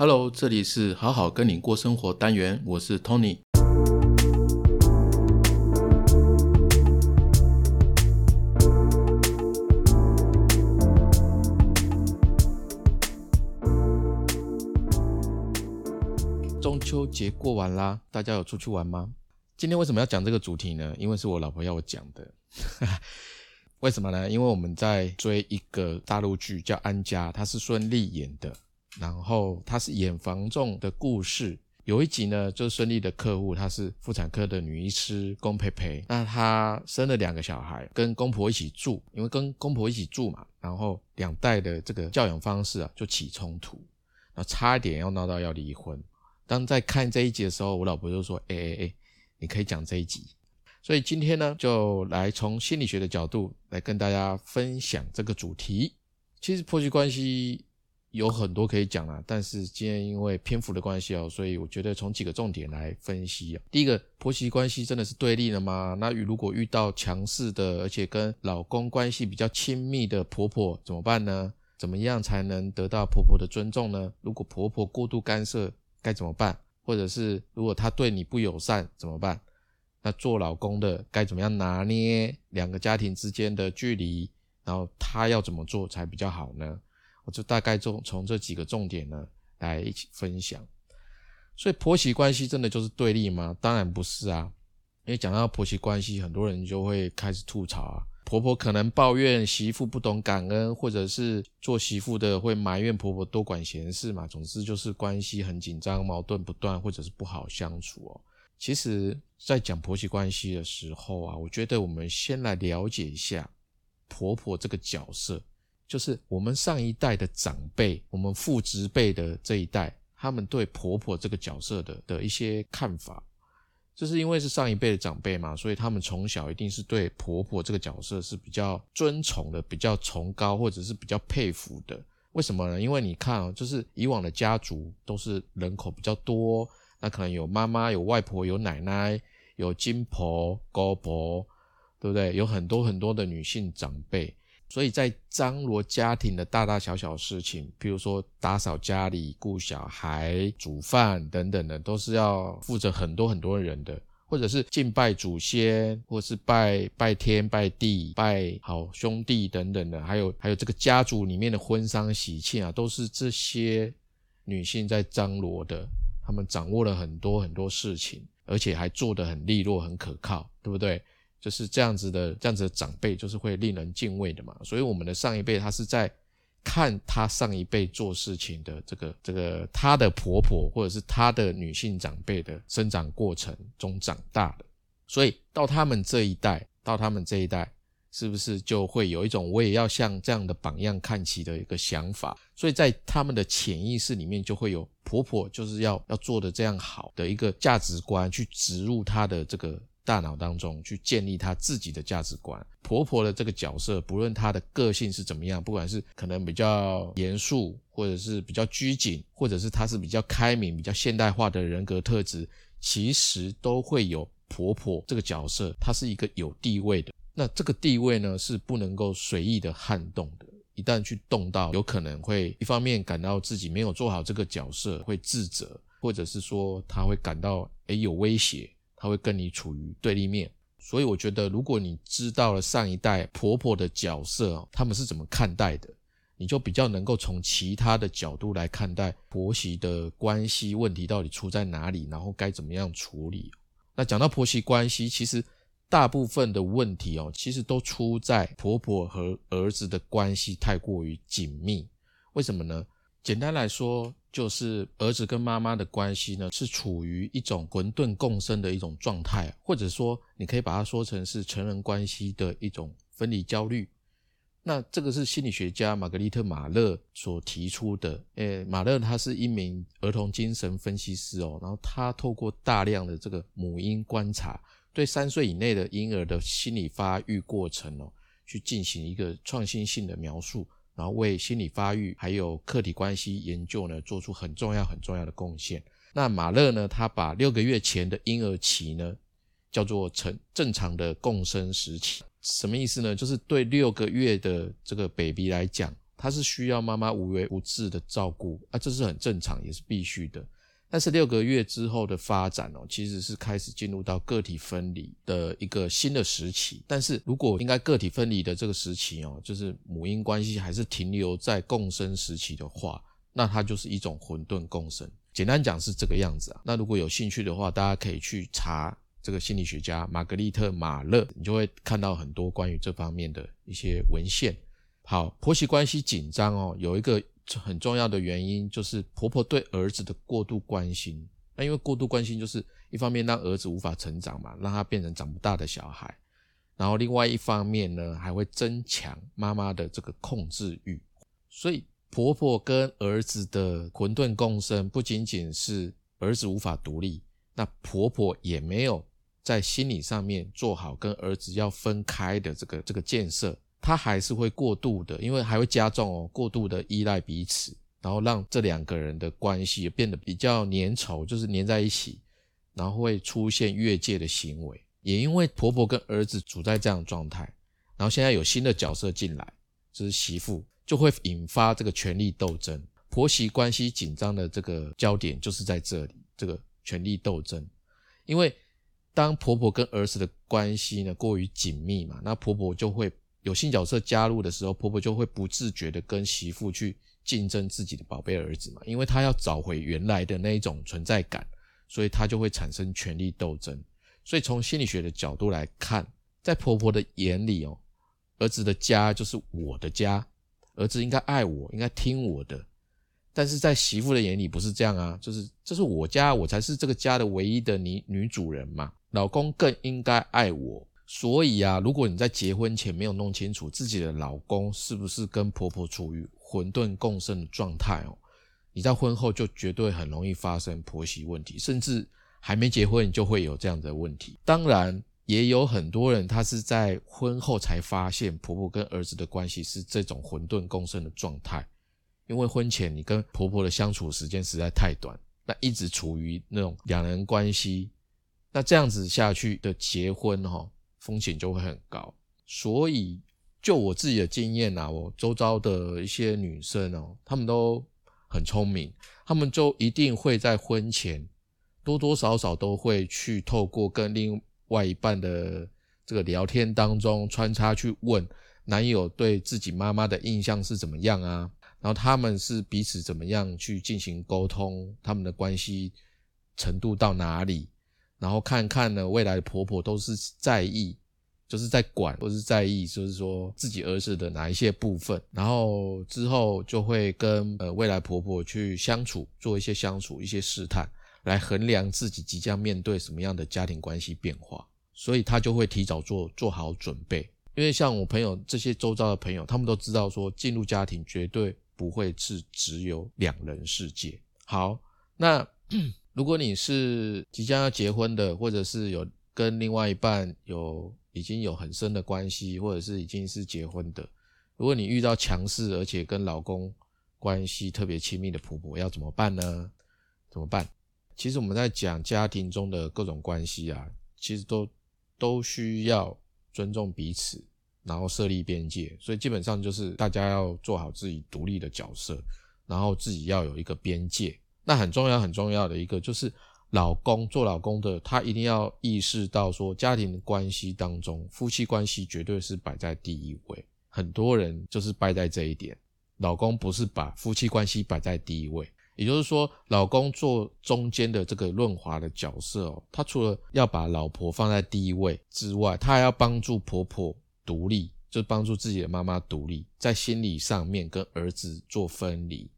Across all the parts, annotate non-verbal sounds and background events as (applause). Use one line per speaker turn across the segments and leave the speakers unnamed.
Hello，这里是好好跟你过生活单元，我是 Tony。中秋节过完啦，大家有出去玩吗？今天为什么要讲这个主题呢？因为是我老婆要我讲的。(laughs) 为什么呢？因为我们在追一个大陆剧，叫《安家》，它是孙俪演的。然后他是演房仲的故事，有一集呢，就是孙俪的客户，她是妇产科的女医师龚培培，那她生了两个小孩，跟公婆一起住，因为跟公婆一起住嘛，然后两代的这个教养方式啊就起冲突，然后差一点要闹到要离婚。当在看这一集的时候，我老婆就说：“哎哎哎，你可以讲这一集。”所以今天呢，就来从心理学的角度来跟大家分享这个主题。其实婆媳关系。有很多可以讲啦，但是今天因为篇幅的关系哦，所以我觉得从几个重点来分析啊。第一个，婆媳关系真的是对立的吗？那如果遇到强势的，而且跟老公关系比较亲密的婆婆怎么办呢？怎么样才能得到婆婆的尊重呢？如果婆婆过度干涉该怎么办？或者是如果她对你不友善怎么办？那做老公的该怎么样拿捏两个家庭之间的距离？然后他要怎么做才比较好呢？就大概从从这几个重点呢来一起分享。所以婆媳关系真的就是对立吗？当然不是啊。因为讲到婆媳关系，很多人就会开始吐槽啊，婆婆可能抱怨媳妇不懂感恩，或者是做媳妇的会埋怨婆婆多管闲事嘛。总之就是关系很紧张，矛盾不断，或者是不好相处哦。其实，在讲婆媳关系的时候啊，我觉得我们先来了解一下婆婆这个角色。就是我们上一代的长辈，我们父执辈的这一代，他们对婆婆这个角色的的一些看法，就是因为是上一辈的长辈嘛，所以他们从小一定是对婆婆这个角色是比较尊崇的，比较崇高，或者是比较佩服的。为什么呢？因为你看啊，就是以往的家族都是人口比较多，那可能有妈妈、有外婆、有奶奶、有金婆、高婆，对不对？有很多很多的女性长辈。所以在张罗家庭的大大小小事情，比如说打扫家里、顾小孩、煮饭等等的，都是要负责很多很多人的，或者是敬拜祖先，或是拜拜天、拜地、拜好兄弟等等的，还有还有这个家族里面的婚丧喜庆啊，都是这些女性在张罗的，她们掌握了很多很多事情，而且还做得很利落、很可靠，对不对？就是这样子的，这样子的长辈就是会令人敬畏的嘛。所以我们的上一辈，他是在看他上一辈做事情的这个这个他的婆婆或者是他的女性长辈的生长过程中长大的。所以到他们这一代，到他们这一代，是不是就会有一种我也要像这样的榜样看齐的一个想法？所以在他们的潜意识里面，就会有婆婆就是要要做的这样好的一个价值观去植入他的这个。大脑当中去建立他自己的价值观。婆婆的这个角色，不论她的个性是怎么样，不管是可能比较严肃，或者是比较拘谨，或者是她是比较开明、比较现代化的人格特质，其实都会有婆婆这个角色。她是一个有地位的，那这个地位呢是不能够随意的撼动的。一旦去动到，有可能会一方面感到自己没有做好这个角色，会自责，或者是说他会感到诶有威胁。他会跟你处于对立面，所以我觉得，如果你知道了上一代婆婆的角色，他们是怎么看待的，你就比较能够从其他的角度来看待婆媳的关系问题到底出在哪里，然后该怎么样处理。那讲到婆媳关系，其实大部分的问题哦，其实都出在婆婆和儿子的关系太过于紧密。为什么呢？简单来说。就是儿子跟妈妈的关系呢，是处于一种混沌共生的一种状态，或者说你可以把它说成是成人关系的一种分离焦虑。那这个是心理学家玛格丽特·马勒所提出的。诶，马勒他是一名儿童精神分析师哦，然后他透过大量的这个母婴观察，对三岁以内的婴儿的心理发育过程哦，去进行一个创新性的描述。然后为心理发育还有客体关系研究呢，做出很重要很重要的贡献。那马勒呢，他把六个月前的婴儿期呢，叫做成正常的共生时期。什么意思呢？就是对六个月的这个 baby 来讲，他是需要妈妈无微不至的照顾啊，这是很正常，也是必须的。但是六个月之后的发展哦，其实是开始进入到个体分离的一个新的时期。但是如果应该个体分离的这个时期哦，就是母婴关系还是停留在共生时期的话，那它就是一种混沌共生。简单讲是这个样子啊。那如果有兴趣的话，大家可以去查这个心理学家玛格丽特·马勒，你就会看到很多关于这方面的一些文献。好，婆媳关系紧张哦，有一个。很重要的原因就是婆婆对儿子的过度关心。那因为过度关心，就是一方面让儿子无法成长嘛，让他变成长不大的小孩。然后另外一方面呢，还会增强妈妈的这个控制欲。所以婆婆跟儿子的混沌共生，不仅仅是儿子无法独立，那婆婆也没有在心理上面做好跟儿子要分开的这个这个建设。他还是会过度的，因为还会加重哦，过度的依赖彼此，然后让这两个人的关系变得比较粘稠，就是粘在一起，然后会出现越界的行为。也因为婆婆跟儿子处在这样的状态，然后现在有新的角色进来，就是媳妇，就会引发这个权力斗争。婆媳关系紧张的这个焦点就是在这里，这个权力斗争。因为当婆婆跟儿子的关系呢过于紧密嘛，那婆婆就会。有新角色加入的时候，婆婆就会不自觉的跟媳妇去竞争自己的宝贝儿子嘛，因为她要找回原来的那一种存在感，所以她就会产生权力斗争。所以从心理学的角度来看，在婆婆的眼里哦，儿子的家就是我的家，儿子应该爱我，应该听我的。但是在媳妇的眼里不是这样啊，就是这是我家，我才是这个家的唯一的女女主人嘛，老公更应该爱我。所以啊，如果你在结婚前没有弄清楚自己的老公是不是跟婆婆处于混沌共生的状态哦，你在婚后就绝对很容易发生婆媳问题，甚至还没结婚就会有这样的问题。当然，也有很多人他是在婚后才发现婆婆跟儿子的关系是这种混沌共生的状态，因为婚前你跟婆婆的相处时间实在太短，那一直处于那种两人关系，那这样子下去的结婚哈。风险就会很高，所以就我自己的经验啊，我周遭的一些女生哦，她们都很聪明，她们就一定会在婚前多多少少都会去透过跟另外一半的这个聊天当中穿插去问男友对自己妈妈的印象是怎么样啊，然后他们是彼此怎么样去进行沟通，他们的关系程度到哪里。然后看看呢，未来的婆婆都是在意，就是在管，或是在意，就是说自己儿子的哪一些部分。然后之后就会跟呃未来婆婆去相处，做一些相处，一些试探，来衡量自己即将面对什么样的家庭关系变化。所以她就会提早做做好准备。因为像我朋友这些周遭的朋友，他们都知道说，进入家庭绝对不会是只有两人世界。好，那。(clears throat) 如果你是即将要结婚的，或者是有跟另外一半有已经有很深的关系，或者是已经是结婚的，如果你遇到强势而且跟老公关系特别亲密的婆婆，要怎么办呢？怎么办？其实我们在讲家庭中的各种关系啊，其实都都需要尊重彼此，然后设立边界，所以基本上就是大家要做好自己独立的角色，然后自己要有一个边界。那很重要很重要的一个就是，老公做老公的，他一定要意识到说，家庭关系当中，夫妻关系绝对是摆在第一位。很多人就是败在这一点，老公不是把夫妻关系摆在第一位，也就是说，老公做中间的这个润滑的角色哦，他除了要把老婆放在第一位之外，他还要帮助婆婆独立，就帮助自己的妈妈独立，在心理上面跟儿子做分离。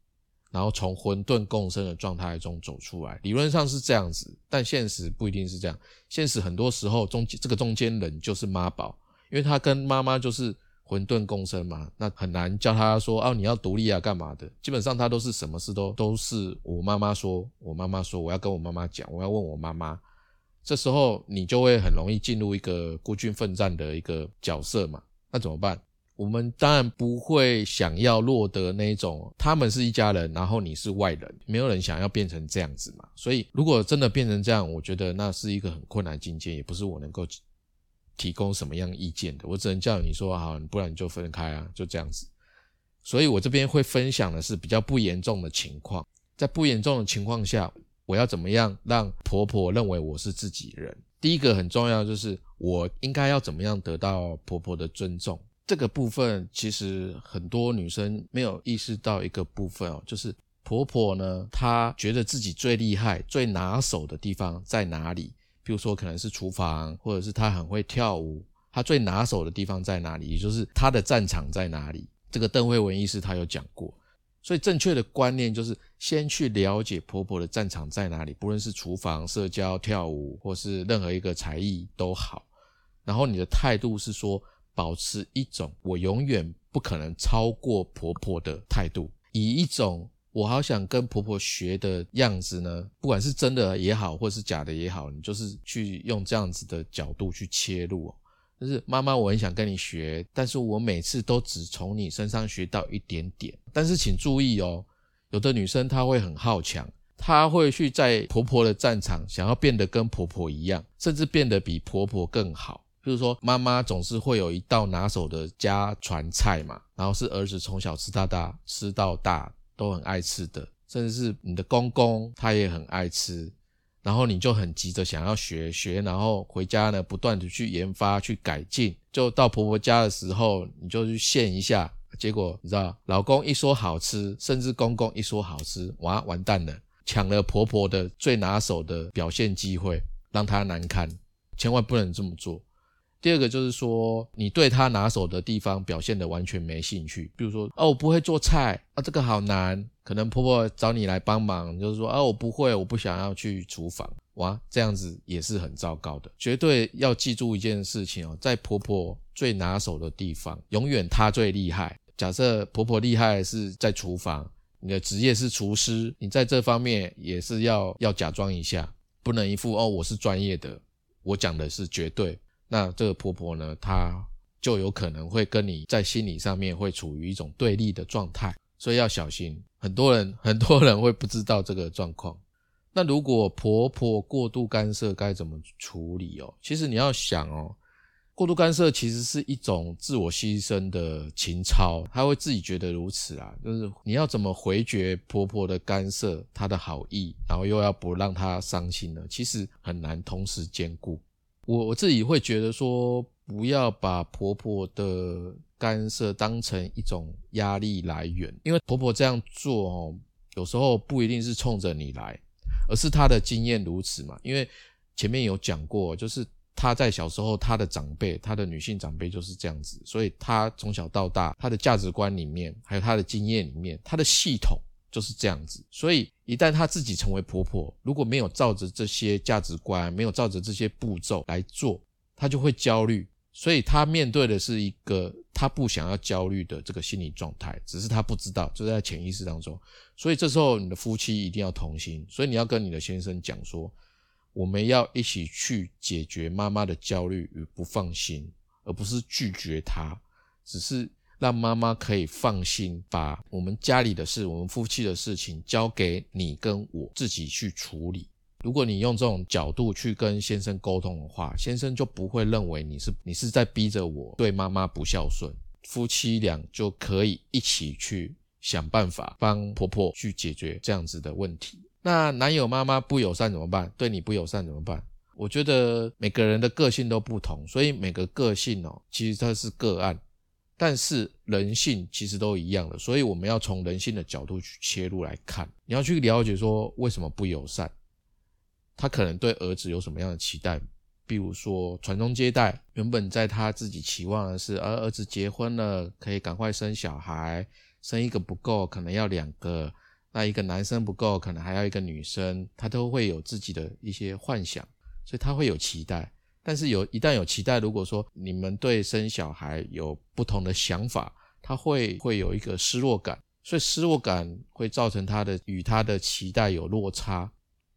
然后从混沌共生的状态中走出来，理论上是这样子，但现实不一定是这样。现实很多时候中这个中间人就是妈宝，因为他跟妈妈就是混沌共生嘛，那很难叫他说哦你要独立啊干嘛的。基本上他都是什么事都都是我妈妈说，我妈妈说我要跟我妈妈讲，我要问我妈妈。这时候你就会很容易进入一个孤军奋战的一个角色嘛，那怎么办？我们当然不会想要落得那种他们是一家人，然后你是外人，没有人想要变成这样子嘛。所以如果真的变成这样，我觉得那是一个很困难境界，也不是我能够提供什么样意见的。我只能叫你说好，不然你就分开啊，就这样子。所以我这边会分享的是比较不严重的情况，在不严重的情况下，我要怎么样让婆婆认为我是自己人？第一个很重要就是我应该要怎么样得到婆婆的尊重。这个部分其实很多女生没有意识到一个部分哦，就是婆婆呢，她觉得自己最厉害、最拿手的地方在哪里？比如说可能是厨房，或者是她很会跳舞，她最拿手的地方在哪里？也就是她的战场在哪里？这个邓慧文医师她有讲过，所以正确的观念就是先去了解婆婆的战场在哪里，不论是厨房、社交、跳舞，或是任何一个才艺都好，然后你的态度是说。保持一种我永远不可能超过婆婆的态度，以一种我好想跟婆婆学的样子呢，不管是真的也好，或是假的也好，你就是去用这样子的角度去切入。哦就是妈妈，我很想跟你学，但是我每次都只从你身上学到一点点。但是请注意哦，有的女生她会很好强，她会去在婆婆的战场想要变得跟婆婆一样，甚至变得比婆婆更好。就是说，妈妈总是会有一道拿手的家传菜嘛，然后是儿子从小吃到大，吃到大都很爱吃的，甚至是你的公公他也很爱吃，然后你就很急着想要学学，然后回家呢不断的去研发去改进，就到婆婆家的时候你就去现一下，结果你知道，老公一说好吃，甚至公公一说好吃，哇完蛋了，抢了婆婆的最拿手的表现机会，让她难堪，千万不能这么做。第二个就是说，你对他拿手的地方表现的完全没兴趣，比如说，哦，我不会做菜啊，这个好难，可能婆婆找你来帮忙，就是说，啊，我不会，我不想要去厨房，哇，这样子也是很糟糕的。绝对要记住一件事情哦，在婆婆最拿手的地方，永远她最厉害。假设婆婆厉害是在厨房，你的职业是厨师，你在这方面也是要要假装一下，不能一副哦，我是专业的，我讲的是绝对。那这个婆婆呢，她就有可能会跟你在心理上面会处于一种对立的状态，所以要小心。很多人 (laughs) 很多人会不知道这个状况。那如果婆婆过度干涉，该怎么处理哦？其实你要想哦，过度干涉其实是一种自我牺牲的情操，她会自己觉得如此啊。就是你要怎么回绝婆婆的干涉，她的好意，然后又要不让她伤心呢？其实很难同时兼顾。我我自己会觉得说，不要把婆婆的干涉当成一种压力来源，因为婆婆这样做哦，有时候不一定是冲着你来，而是她的经验如此嘛。因为前面有讲过，就是她在小时候，她的长辈，她的女性长辈就是这样子，所以她从小到大，她的价值观里面，还有她的经验里面，她的系统。就是这样子，所以一旦她自己成为婆婆，如果没有照着这些价值观，没有照着这些步骤来做，她就会焦虑。所以她面对的是一个她不想要焦虑的这个心理状态，只是她不知道，就在潜意识当中。所以这时候你的夫妻一定要同心，所以你要跟你的先生讲说，我们要一起去解决妈妈的焦虑与不放心，而不是拒绝她，只是。让妈妈可以放心，把我们家里的事、我们夫妻的事情交给你跟我自己去处理。如果你用这种角度去跟先生沟通的话，先生就不会认为你是你是在逼着我对妈妈不孝顺。夫妻俩就可以一起去想办法帮婆婆去解决这样子的问题。那男友妈妈不友善怎么办？对你不友善怎么办？我觉得每个人的个性都不同，所以每个个性哦，其实它是个案。但是人性其实都一样的，所以我们要从人性的角度去切入来看。你要去了解说为什么不友善，他可能对儿子有什么样的期待？比如说传宗接代，原本在他自己期望的是，儿儿子结婚了可以赶快生小孩，生一个不够，可能要两个；那一个男生不够，可能还要一个女生，他都会有自己的一些幻想，所以他会有期待。但是有一旦有期待，如果说你们对生小孩有不同的想法，他会会有一个失落感，所以失落感会造成他的与他的期待有落差，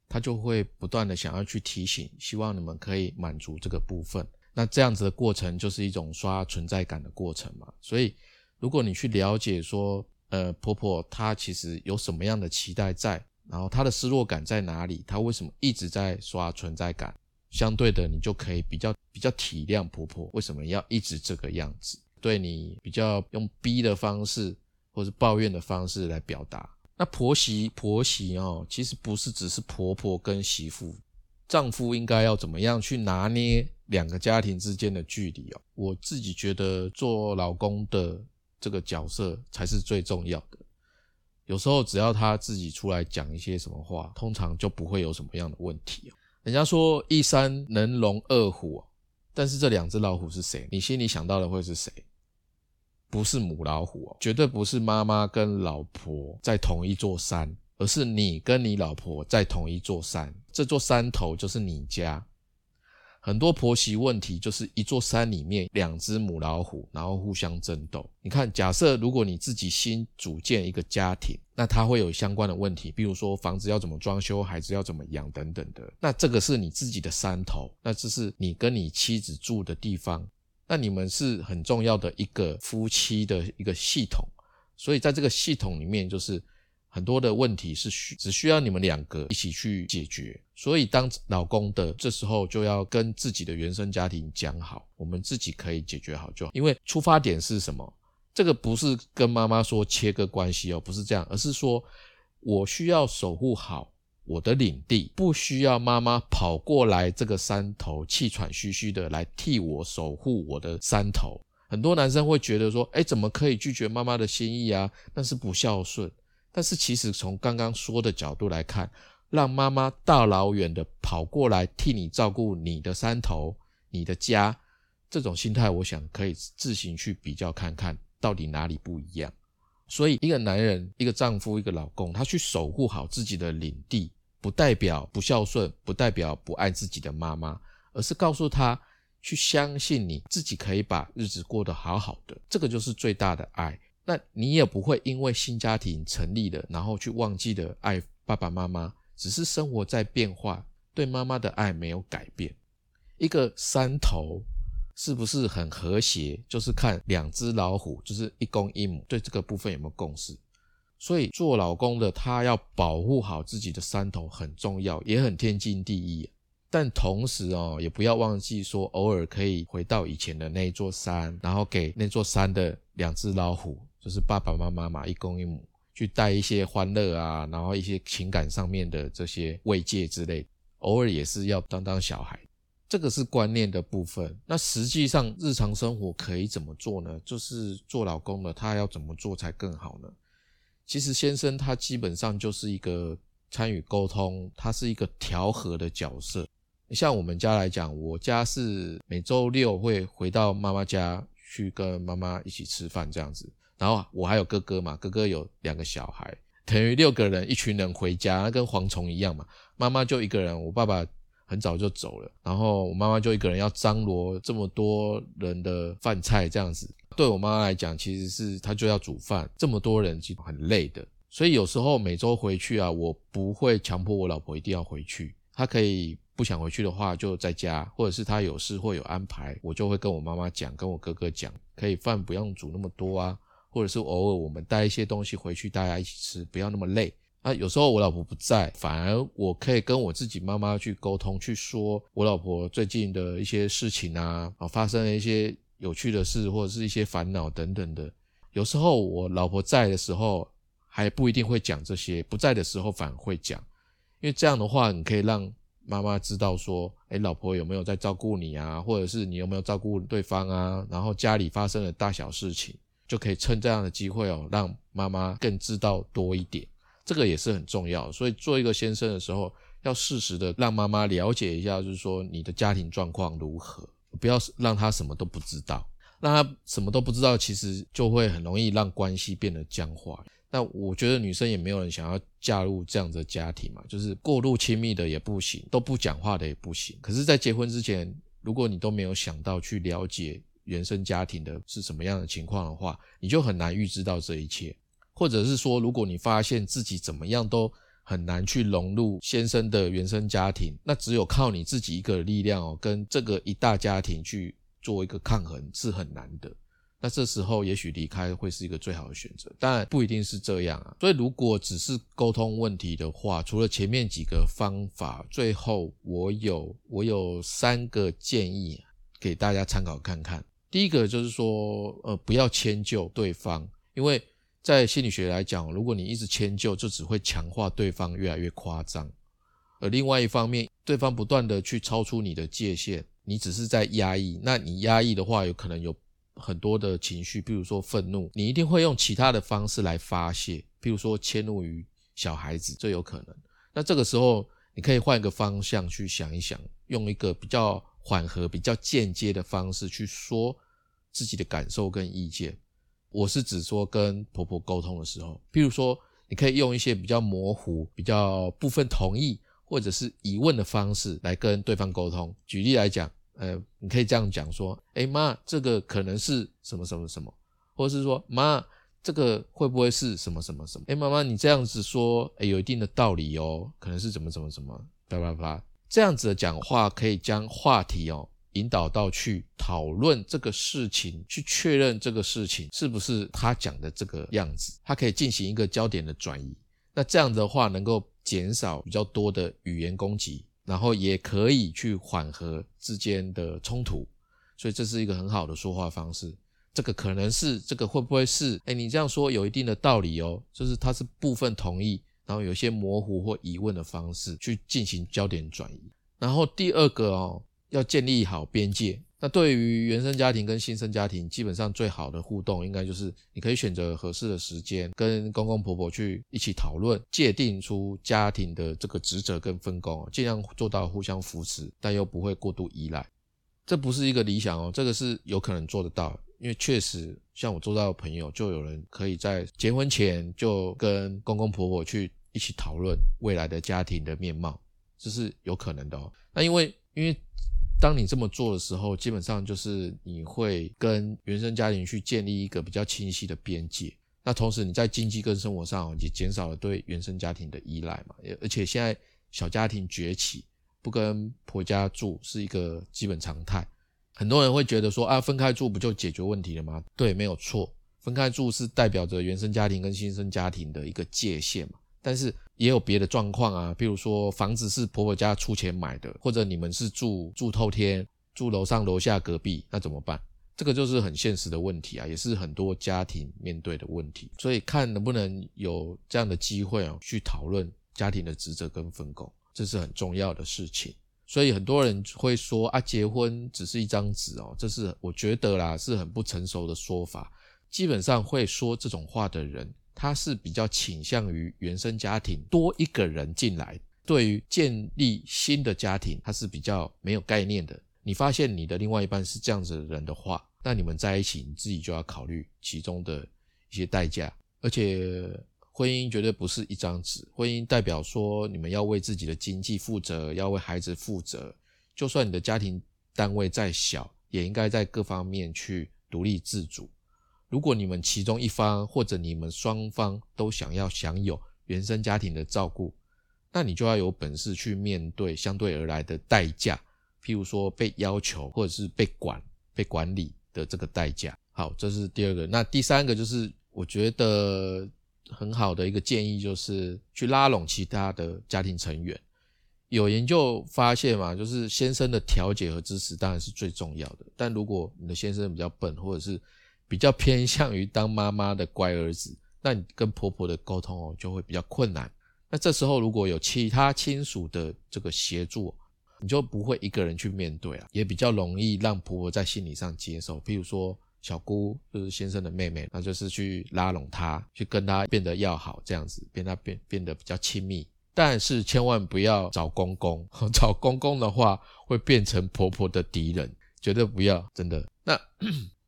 他就会不断的想要去提醒，希望你们可以满足这个部分。那这样子的过程就是一种刷存在感的过程嘛。所以如果你去了解说，呃，婆婆她其实有什么样的期待在，然后她的失落感在哪里，她为什么一直在刷存在感？相对的，你就可以比较比较体谅婆婆为什么要一直这个样子，对你比较用逼的方式，或是抱怨的方式来表达。那婆媳婆媳哦，其实不是只是婆婆跟媳妇，丈夫应该要怎么样去拿捏两个家庭之间的距离哦？我自己觉得做老公的这个角色才是最重要的。有时候只要他自己出来讲一些什么话，通常就不会有什么样的问题。人家说一山能容二虎，但是这两只老虎是谁？你心里想到的会是谁？不是母老虎，绝对不是妈妈跟老婆在同一座山，而是你跟你老婆在同一座山，这座山头就是你家。很多婆媳问题就是一座山里面两只母老虎，然后互相争斗。你看，假设如果你自己新组建一个家庭，那它会有相关的问题，比如说房子要怎么装修，孩子要怎么养等等的。那这个是你自己的山头，那这是你跟你妻子住的地方，那你们是很重要的一个夫妻的一个系统，所以在这个系统里面就是。很多的问题是需只需要你们两个一起去解决，所以当老公的这时候就要跟自己的原生家庭讲好，我们自己可以解决好就好。因为出发点是什么？这个不是跟妈妈说切割关系哦，不是这样，而是说我需要守护好我的领地，不需要妈妈跑过来这个山头气喘吁吁的来替我守护我的山头。很多男生会觉得说，哎，怎么可以拒绝妈妈的心意啊？那是不孝顺。但是其实从刚刚说的角度来看，让妈妈大老远的跑过来替你照顾你的山头、你的家，这种心态，我想可以自行去比较看看到底哪里不一样。所以，一个男人、一个丈夫、一个老公，他去守护好自己的领地，不代表不孝顺，不代表不爱自己的妈妈，而是告诉他去相信你自己可以把日子过得好好的，这个就是最大的爱。那你也不会因为新家庭成立了，然后去忘记了爱爸爸妈妈，只是生活在变化，对妈妈的爱没有改变。一个山头是不是很和谐，就是看两只老虎，就是一公一母，对这个部分有没有共识？所以做老公的他要保护好自己的山头很重要，也很天经地义。但同时哦，也不要忘记说，偶尔可以回到以前的那一座山，然后给那座山的两只老虎。就是爸爸妈妈嘛，一公一母去带一些欢乐啊，然后一些情感上面的这些慰藉之类，偶尔也是要当当小孩，这个是观念的部分。那实际上日常生活可以怎么做呢？就是做老公的他要怎么做才更好呢？其实先生他基本上就是一个参与沟通，他是一个调和的角色。像我们家来讲，我家是每周六会回到妈妈家去跟妈妈一起吃饭这样子。然后我还有哥哥嘛，哥哥有两个小孩，等于六个人，一群人回家，跟蝗虫一样嘛。妈妈就一个人，我爸爸很早就走了，然后我妈妈就一个人要张罗这么多人的饭菜，这样子对我妈妈来讲，其实是她就要煮饭，这么多人其实很累的。所以有时候每周回去啊，我不会强迫我老婆一定要回去，她可以不想回去的话就在家，或者是她有事或有安排，我就会跟我妈妈讲，跟我哥哥讲，可以饭不用煮那么多啊。或者是偶尔我们带一些东西回去，大家一起吃，不要那么累。那有时候我老婆不在，反而我可以跟我自己妈妈去沟通，去说我老婆最近的一些事情啊，啊，发生了一些有趣的事，或者是一些烦恼等等的。有时候我老婆在的时候还不一定会讲这些，不在的时候反而会讲，因为这样的话，你可以让妈妈知道说，哎，老婆有没有在照顾你啊，或者是你有没有照顾对方啊，然后家里发生了大小事情。就可以趁这样的机会哦，让妈妈更知道多一点，这个也是很重要。所以做一个先生的时候，要适时的让妈妈了解一下，就是说你的家庭状况如何，不要让她什么都不知道。让她什么都不知道，其实就会很容易让关系变得僵化。那我觉得女生也没有人想要嫁入这样的家庭嘛，就是过度亲密的也不行，都不讲话的也不行。可是，在结婚之前，如果你都没有想到去了解。原生家庭的是什么样的情况的话，你就很难预知到这一切，或者是说，如果你发现自己怎么样都很难去融入先生的原生家庭，那只有靠你自己一个力量哦，跟这个一大家庭去做一个抗衡是很难的。那这时候也许离开会是一个最好的选择，但不一定是这样啊。所以如果只是沟通问题的话，除了前面几个方法，最后我有我有三个建议给大家参考看看。第一个就是说，呃，不要迁就对方，因为在心理学来讲，如果你一直迁就，就只会强化对方越来越夸张。而另外一方面，对方不断的去超出你的界限，你只是在压抑。那你压抑的话，有可能有很多的情绪，比如说愤怒，你一定会用其他的方式来发泄，譬如说迁怒于小孩子，这有可能。那这个时候，你可以换一个方向去想一想，用一个比较缓和、比较间接的方式去说自己的感受跟意见。我是指说跟婆婆沟通的时候，譬如说，你可以用一些比较模糊、比较部分同意。或者是疑问的方式来跟对方沟通。举例来讲，呃，你可以这样讲说：“哎妈，这个可能是什么什么什么，或者是说妈，这个会不会是什么什么什么？哎，妈妈，你这样子说，哎，有一定的道理哦，可能是怎么怎么怎么，叭叭叭，这样子的讲话可以将话题哦引导到去讨论这个事情，去确认这个事情是不是他讲的这个样子，他可以进行一个焦点的转移。那这样的话能够。减少比较多的语言攻击，然后也可以去缓和之间的冲突，所以这是一个很好的说话方式。这个可能是这个会不会是？哎，你这样说有一定的道理哦，就是它是部分同意，然后有一些模糊或疑问的方式去进行焦点转移。然后第二个哦，要建立好边界。那对于原生家庭跟新生家庭，基本上最好的互动，应该就是你可以选择合适的时间，跟公公婆婆去一起讨论，界定出家庭的这个职责跟分工，尽量做到互相扶持，但又不会过度依赖。这不是一个理想哦，这个是有可能做得到，因为确实像我做到的朋友，就有人可以在结婚前就跟公公婆婆去一起讨论未来的家庭的面貌，这是有可能的哦。那因为因为。当你这么做的时候，基本上就是你会跟原生家庭去建立一个比较清晰的边界。那同时你在经济跟生活上也减少了对原生家庭的依赖嘛。而且现在小家庭崛起，不跟婆家住是一个基本常态。很多人会觉得说啊，分开住不就解决问题了吗？对，没有错，分开住是代表着原生家庭跟新生家庭的一个界限嘛。但是也有别的状况啊，比如说房子是婆婆家出钱买的，或者你们是住住透天，住楼上楼下隔壁，那怎么办？这个就是很现实的问题啊，也是很多家庭面对的问题。所以看能不能有这样的机会啊，去讨论家庭的职责跟分工，这是很重要的事情。所以很多人会说啊，结婚只是一张纸哦，这是我觉得啦，是很不成熟的说法。基本上会说这种话的人。他是比较倾向于原生家庭多一个人进来，对于建立新的家庭，他是比较没有概念的。你发现你的另外一半是这样子的人的话，那你们在一起，你自己就要考虑其中的一些代价。而且婚姻绝对不是一张纸，婚姻代表说你们要为自己的经济负责，要为孩子负责。就算你的家庭单位再小，也应该在各方面去独立自主。如果你们其中一方或者你们双方都想要享有原生家庭的照顾，那你就要有本事去面对相对而来的代价，譬如说被要求或者是被管、被管理的这个代价。好，这是第二个。那第三个就是我觉得很好的一个建议，就是去拉拢其他的家庭成员。有研究发现嘛，就是先生的调解和支持当然是最重要的，但如果你的先生比较笨，或者是比较偏向于当妈妈的乖儿子，那你跟婆婆的沟通哦就会比较困难。那这时候如果有其他亲属的这个协助，你就不会一个人去面对啊，也比较容易让婆婆在心理上接受。譬如说小姑就是先生的妹妹，那就是去拉拢她，去跟她变得要好，这样子变她变变得比较亲密。但是千万不要找公公，(laughs) 找公公的话会变成婆婆的敌人，绝对不要，真的。那。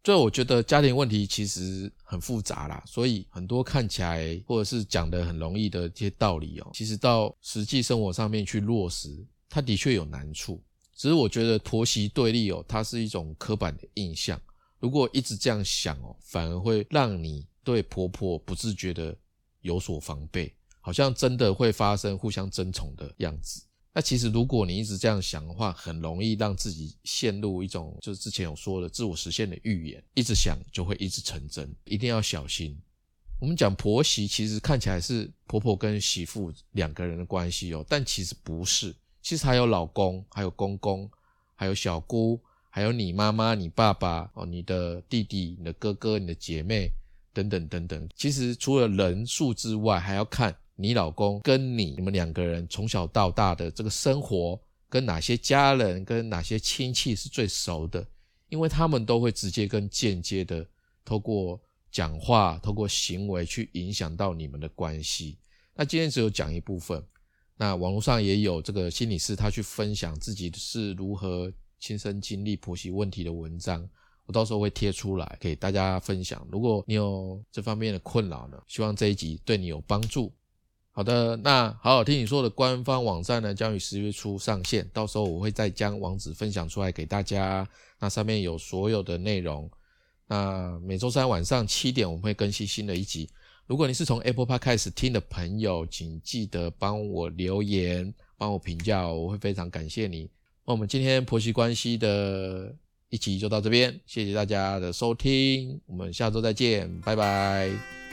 所以我觉得家庭问题其实很复杂啦，所以很多看起来或者是讲的很容易的这些道理哦，其实到实际生活上面去落实，它的确有难处。只是我觉得婆媳对立哦，它是一种刻板的印象。如果一直这样想哦，反而会让你对婆婆不自觉的有所防备，好像真的会发生互相争宠的样子。那其实，如果你一直这样想的话，很容易让自己陷入一种就是之前有说的自我实现的预言，一直想就会一直成真，一定要小心。我们讲婆媳，其实看起来是婆婆跟媳妇两个人的关系哦，但其实不是，其实还有老公，还有公公，还有小姑，还有你妈妈、你爸爸哦，你的弟弟、你的哥哥、你的姐妹。等等等等。其实除了人数之外，还要看你老公跟你你们两个人从小到大的这个生活，跟哪些家人跟哪些亲戚是最熟的，因为他们都会直接跟间接的透过讲话、透过行为去影响到你们的关系。那今天只有讲一部分。那网络上也有这个心理师，他去分享自己是如何亲身经历婆媳问题的文章，我到时候会贴出来给大家分享。如果你有这方面的困扰呢，希望这一集对你有帮助。好的，那好好听你说的官方网站呢，将于十月初上线，到时候我会再将网址分享出来给大家。那上面有所有的内容。那每周三晚上七点，我们会更新新的一集。如果你是从 Apple Podcast 听的朋友，请记得帮我留言，帮我评价，我会非常感谢你。那我们今天婆媳关系的一集就到这边，谢谢大家的收听，我们下周再见，拜拜。